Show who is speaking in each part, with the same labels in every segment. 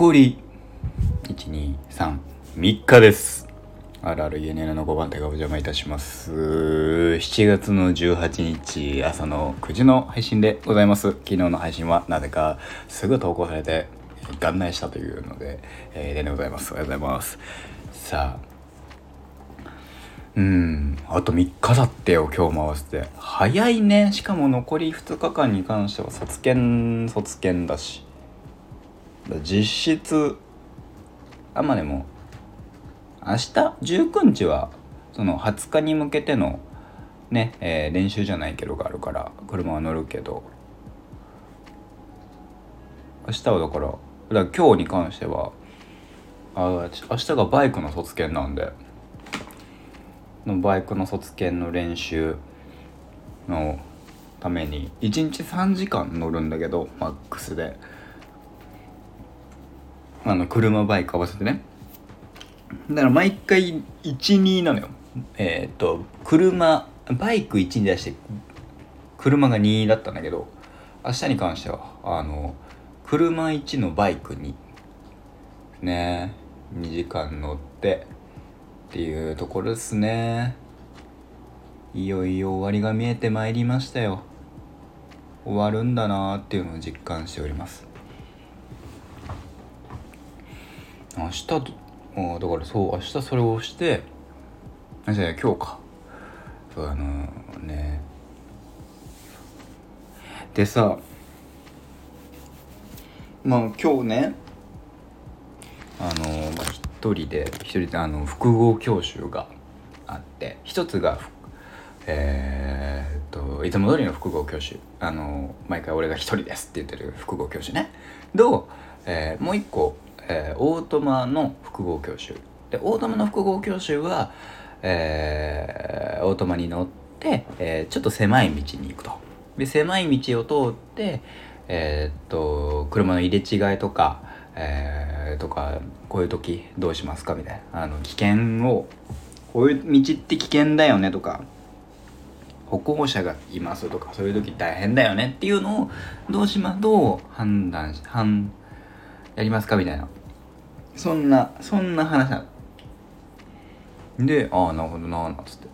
Speaker 1: 残り。1233日です。あるある UNN の5番手がお邪魔いたします。7月の18日朝の9時の配信でございます。昨日の配信はなぜかすぐ投稿されて元内したというので、えー、でございます。おはようございます。さあ。うん。あと3日だってよ今日も合わせて。早いね。しかも残り2日間に関しては卒検卒検だし。実質あまあでも明日19日はその20日に向けてのね、えー、練習じゃないけどがあるから車は乗るけど。明日はだからだから今日に関してはあ明日がバイクの卒検なんでのバイクの卒検の練習のために1日3時間乗るんだけどマックスで。あの車バイク合わせてね。だから毎回12なのよ。えっ、と車バイク1に出して車が2だったんだけど明日に関してはあの車1のバイクにね2時間乗ってっていうところですね。いよいよ終わりが見えてまいりましたよ。終わるんだなーっていうのを実感しております。明日とあだからそう明日それをしてあじゃあ今日か。そうあのー、ね。でさまあ今日ねあのー、まあ、一人で一人であの複合教習があって一つがえー、っといつも通りの複合教習。あの毎回俺が一人ですって言ってる複合教習ね。と、えー、もう一個えー、オートマの複合教習。でオートマの複合教習は、えー、オートマに乗って、えー、ちょっと狭い道に行くと。で狭い道を通ってえー、っと車の入れ違いとか、えー、とかこういう時どうしますか？みたいな。あの危険をこういう道って危険だよね？とか歩行者がいますとかそういう時大変だよね？っていうのをどうしまどう判断し判やりますか？みたいな。そんなそんな話なでああなるほどななんつって。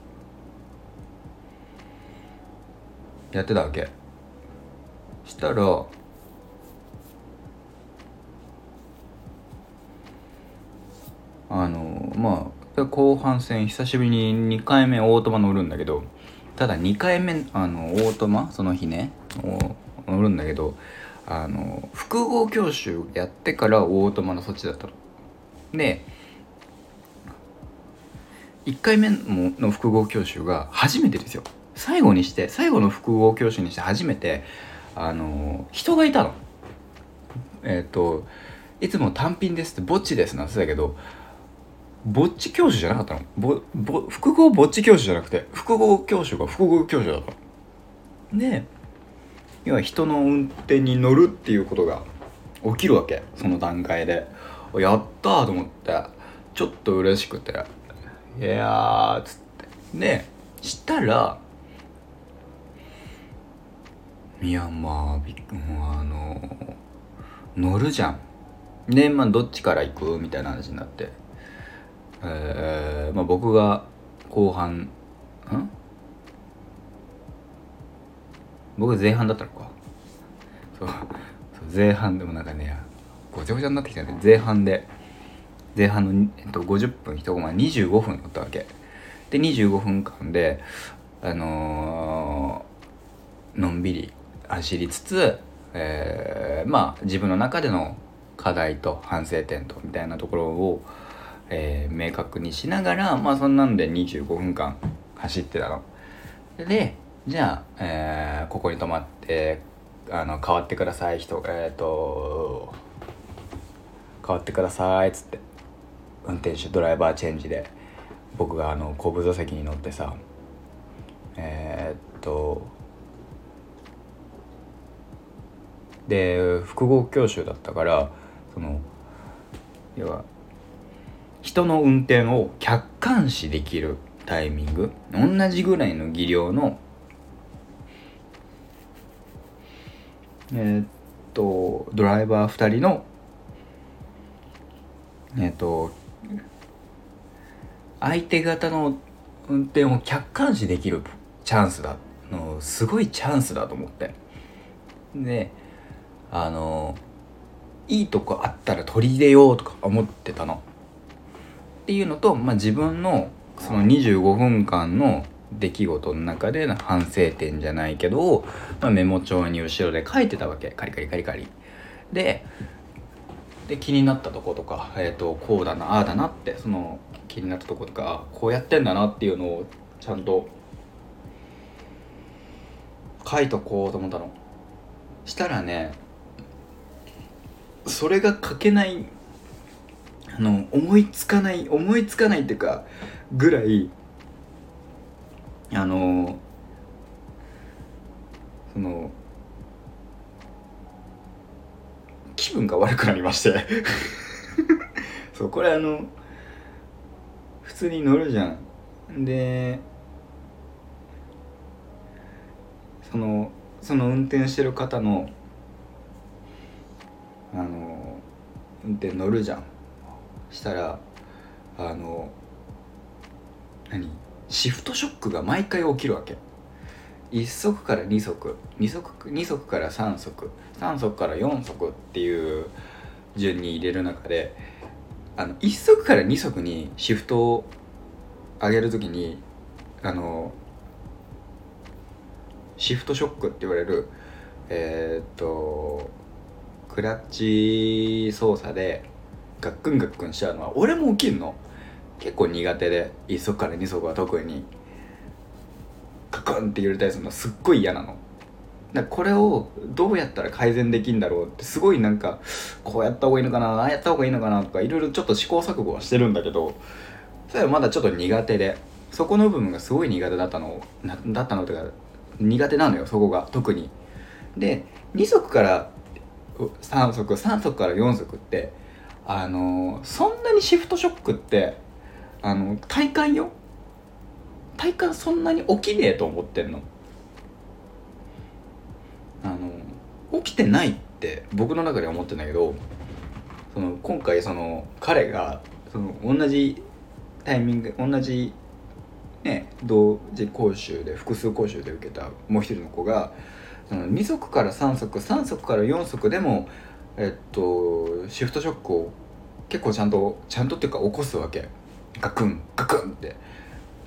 Speaker 1: やってたわけ。したらあのまあ後半戦久しぶりに2回目オートマ乗るんだけどただ2回目あのオートマその日ね乗るんだけどあの複合教習やってからオートマの措置だったの。で1回目の複合教習が初めてですよ。最後にして最後の複合教習にして初めてあの人がいたの。えっ、ー、といつも単品ですってぼっちですなんてだけどぼっち教習じゃなかったの。ぼぼ複合ぼっち教習じゃなくて複合教習が複合教習だったの。で要は人の運転に乗るっていうことが起きるわけその段階で。やったと思ってちょっと嬉しくて「いや」っつって。でしたらいやまあびっもうあの乗るじゃんでまあどっちから行く？みたいな話になって。えー、まあ僕が後半ん？僕前半だったのか。そう前半でもなんかねごちゃごちゃになってきたね前半で前半の、えっと、50分1コマ25分乗ったわけで25分間であのー、のんびり走りつつ、えー、まあ自分の中での課題と反省点とみたいなところを、えー、明確にしながらまあそんなんで25分間走ってたの。でじゃあ、えー、ここに泊まってあの変わってください人えっ、ー、と変わってください。っつって。運転手ドライバーチェンジで。僕があの後部座席に乗ってさえー、っとで複合教習だったからその要は人の運転を客観視できるタイミング同じぐらいの技量のえー、っとドライバー2人のえっ、と相手方の運転を客観視できるチャンスだのすごいチャンスだと思って。であのいいとこあったら取り入れようとか思ってたの。っていうのと、まあ、自分のその25分間の出来事の中での反省点じゃないけど、まあ、メモ帳に後ろで書いてたわけ。カリカリカリカリ。でで気になったとことか、えーと、こうだなああだなってその気になったとことかこうやってんだなっていうのをちゃんと書いとこうと思ったの。したらねそれが書けないあの思いつかない思いつかないっていうかぐらいあのその気分が悪くなりまして。そうこれあの普通に乗るじゃん。でそのその運転してる方のあの運転乗るじゃん。したらあの何？シフトショックが毎回起きるわけ。1足から2足。2足 ,2 足から3足。3足から4足っていう順に入れる中であの1足から2足にシフトを上げる時にあのシフトショックって言われるえー、っとクラッチ操作でガックンガックンしちゃうのは俺も起きんの。結構苦手で1足から2足は特に。クンって揺れたりするのすっごい嫌なの。だこれをどうやったら改善できるんだろうってすごいなんかこうやった方がいいのかなああやった方がいいのかなとかいろいろちょっと試行錯誤はしてるんだけどそれはまだちょっと苦手でそこの部分がすごい苦手だったのだったのというか苦手なのよそこが特に。で2足から3足3足から4足ってあのそんなにシフトショックってあの体感よ？体感そんなに起きねえと思ってんの。あの起きてないって僕の中では思ってんだけどその今回その彼がその同じタイミング同じね同時講習で複数講習で受けたもう一人の子がその2足から3足3足から4足でもえっとシフトショックを結構ちゃんとちゃんとっていうか起こすわけ。ガクンガクンって。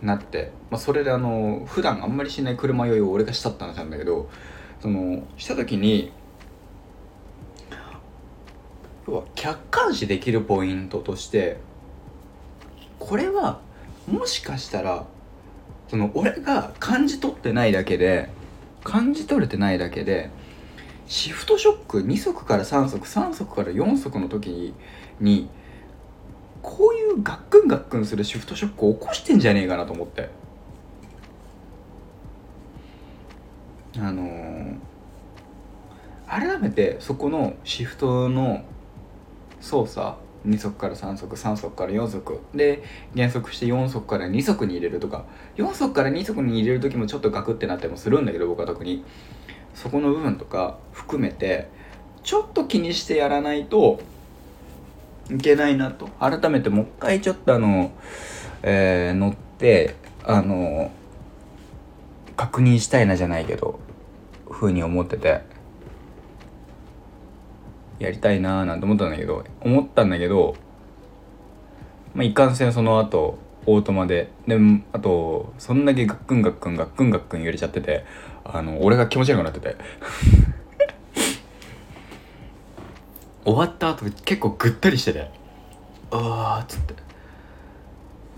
Speaker 1: なって、まあ、それであの普段あんまりしない車酔いを俺がしたって話なんだけどそのした時に客観視できるポイントとしてこれはもしかしたらその俺が感じ取ってないだけで感じ取れてないだけでシフトショック2足から3足3足から4足の時にこういうガックンガックンするシフトショックを起こしてんじゃねえかなと思って。あのー、改めてそこのシフトの操作2足から3足3足から4足。で減速して4足から2足に入れるとか。4足から2足に入れる時もちょっとガクってなってもするんだけど僕は特に。そこの部分とか含めてちょっと気にしてやらないといけないなと。改めてもう一回ちょっとあの、えー、乗ってあの確認したいなじゃないけどふうに思ってて。やりたいなーなんて思ったんだけど思ったんだけど、まあ、いかんせんその後オートマで。であとそんだけガックンガックンガックンガックン揺れちゃっててあの俺が気持ち悪くなってて。終わった後結構ぐったりしてて。ああっつって。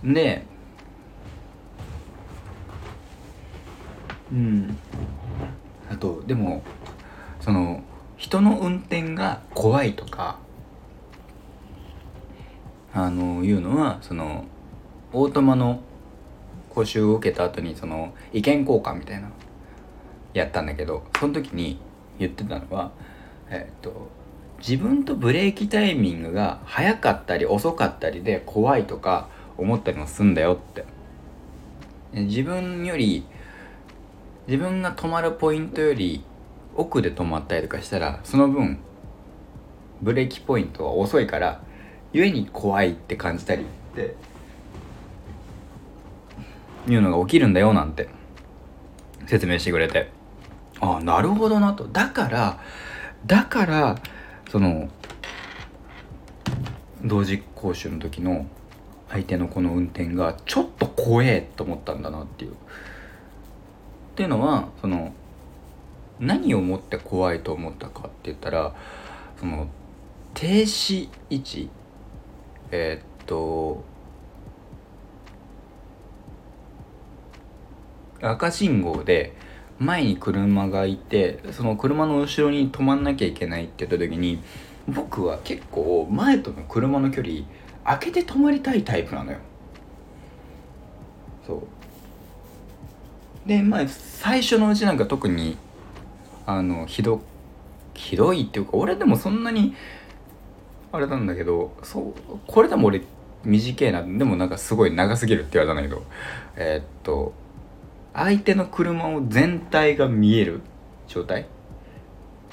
Speaker 1: でうん。あとでもその人の運転が怖いとかあのいうのはそのオートマの講習を受けた後にその意見交換みたいなやったんだけどその時に言ってたのはえっ、と自分とブレーキタイミングが速かったり遅かったりで怖いとか思ったりもするんだよって。自分より自分が止まるポイントより奥で止まったりとかしたらその分ブレーキポイントは遅いからゆえに怖いって感じたりっていうのが起きるんだよなんて説明してくれて。ああなるほどなと。だからだからその同時講習の時の相手のこの運転がちょっと怖えと思ったんだなっていう。っていうのはその何をもって怖いと思ったかって言ったらその停止位置えー、っと赤信号で前に車がいてその車の後ろに止まんなきゃいけないって言った時に僕は結構前との車の距離開けて止まりたいタイプなのよ。そう。でまあ最初のうちなんか特にあのひどひどいっていうか俺でもそんなにあれなんだけどそうこれでも俺短いな。でもなんかすごい長すぎるって言われたんだけど。えー、っと相手の車を全体が見える状態、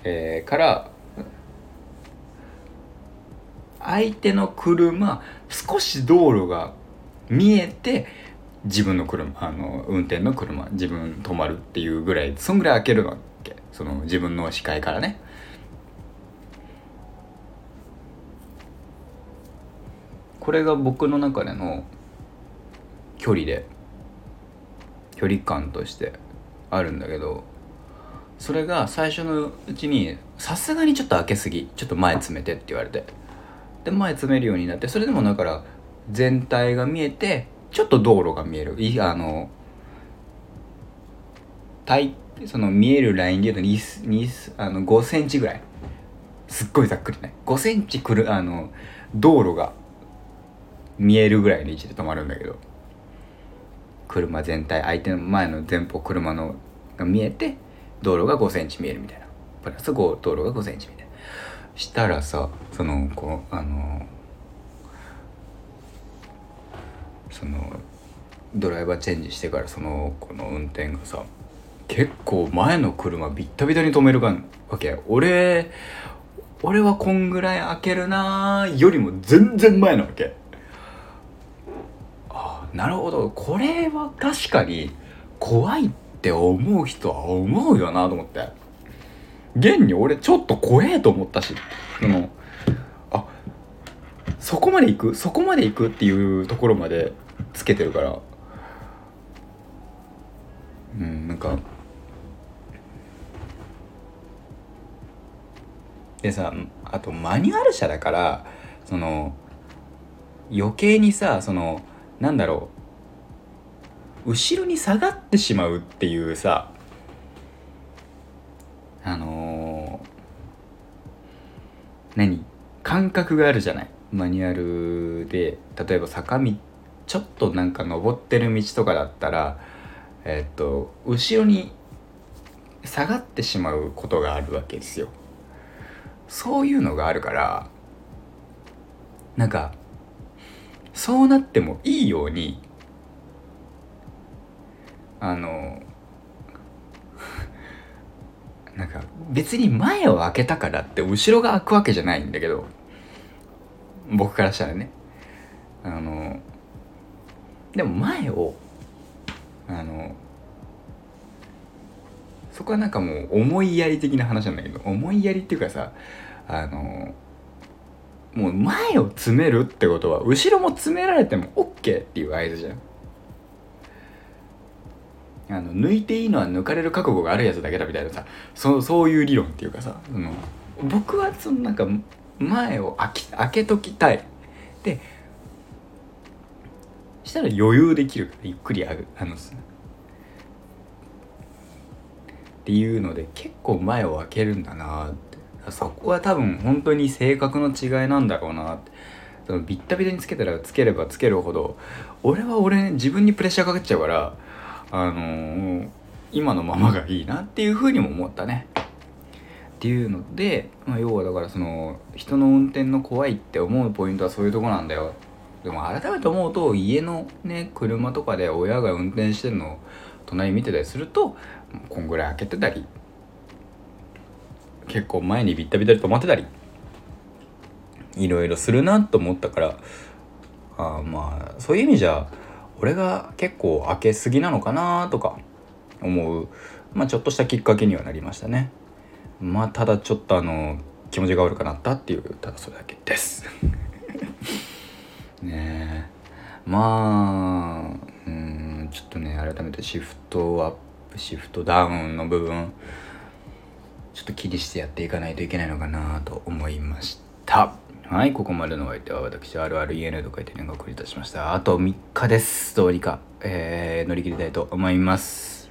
Speaker 1: えー、から相手の車少し道路が見えて自分の車あの運転の車自分止まるっていうぐらいそんぐらい開けるわけ。その自分の視界からね。これが僕の中での距離で距離感としてあるんだけどそれが最初のうちにさすがにちょっと開けすぎちょっと前詰めてって言われて。で前詰めるようになってそれでもだから全体が見えてちょっと道路が見える。いあの体その見えるラインで言うとあの5センチぐらい。すっごいざっくりね。5センチくるあの道路が見えるぐらいの位置で止まるんだけど。車全体相手の前の前方車のが見えて道路が5センチ見えるみたいな。プラス道路が5センチみたいなしたらさそのこうあのそのドライバーチェンジしてからそのこの運転がさ結構前の車ビッタビタに止めるわけ俺俺はこんぐらい開けるなーよりも全然前なわけ。なるほど。これは確かに怖いって思う人は思うよなと思って。現に俺ちょっと怖えと思ったし。そのあそこまで行く？そこまで行くっていうところまでつけてるから。うんなんか。でさあとマニュアル車だからその余計にさそのなんだろう。後ろに下がってしまうっていうさ。あのー、何？感覚があるじゃない？マニュアルで。例えば坂道ちょっとなんか登ってる道とかだったらえっと後ろに下がってしまうことがあるわけですよ。そういうのがあるからなんかそうなってもいいようにあのなんか別に前を開けたからって後ろが開くわけじゃないんだけど僕からしたらね。あのでも前をあのそこはなんかもう思いやり的な話なんだけど思いやりっていうかさあのもう前を詰めるってことは後ろも詰められても OK っていう合図じゃん。あの抜いていいのは抜かれる覚悟があるやつだけだみたいなさそそういう理論っていうかさその僕はそのなんか前を開き開けときたい。でしたら余裕できるからゆっくりあぐあのっていうので結構前を開けるんだなって。そこは多分本当に性格の違いなんだろうなってそのビッタビタにつけたらつければつけるほど俺は俺自分にプレッシャーかかっちゃうからあのー、今のままがいいなっていうふうにも思ったね。っていうので、まあ、要はだからその人の運転の怖いって思うポイントはそういうとこなんだよ。でも改めて思うと家のね車とかで親が運転してるのを隣見てたりするとこんぐらい開けてたり結構前にビッタビタで止まってたりいろいろするなと思ったからあまあそういう意味じゃ俺が結構開けすぎなのかなとか思う、まあ、ちょっとしたきっかけにはなりましたね。まあただちょっとあの気持ちが悪くなったっていうただそれだけです。ねえ。まあうんちょっとね改めてシフトアップシフトダウンの部分。ちょっと気にしてやっていかないといけないのかなと思いました。はい、ここまでのお相手は私、RREN と書いて連がお送りいたしました。あと3日です。どうにか、えー、乗り切りたいと思います。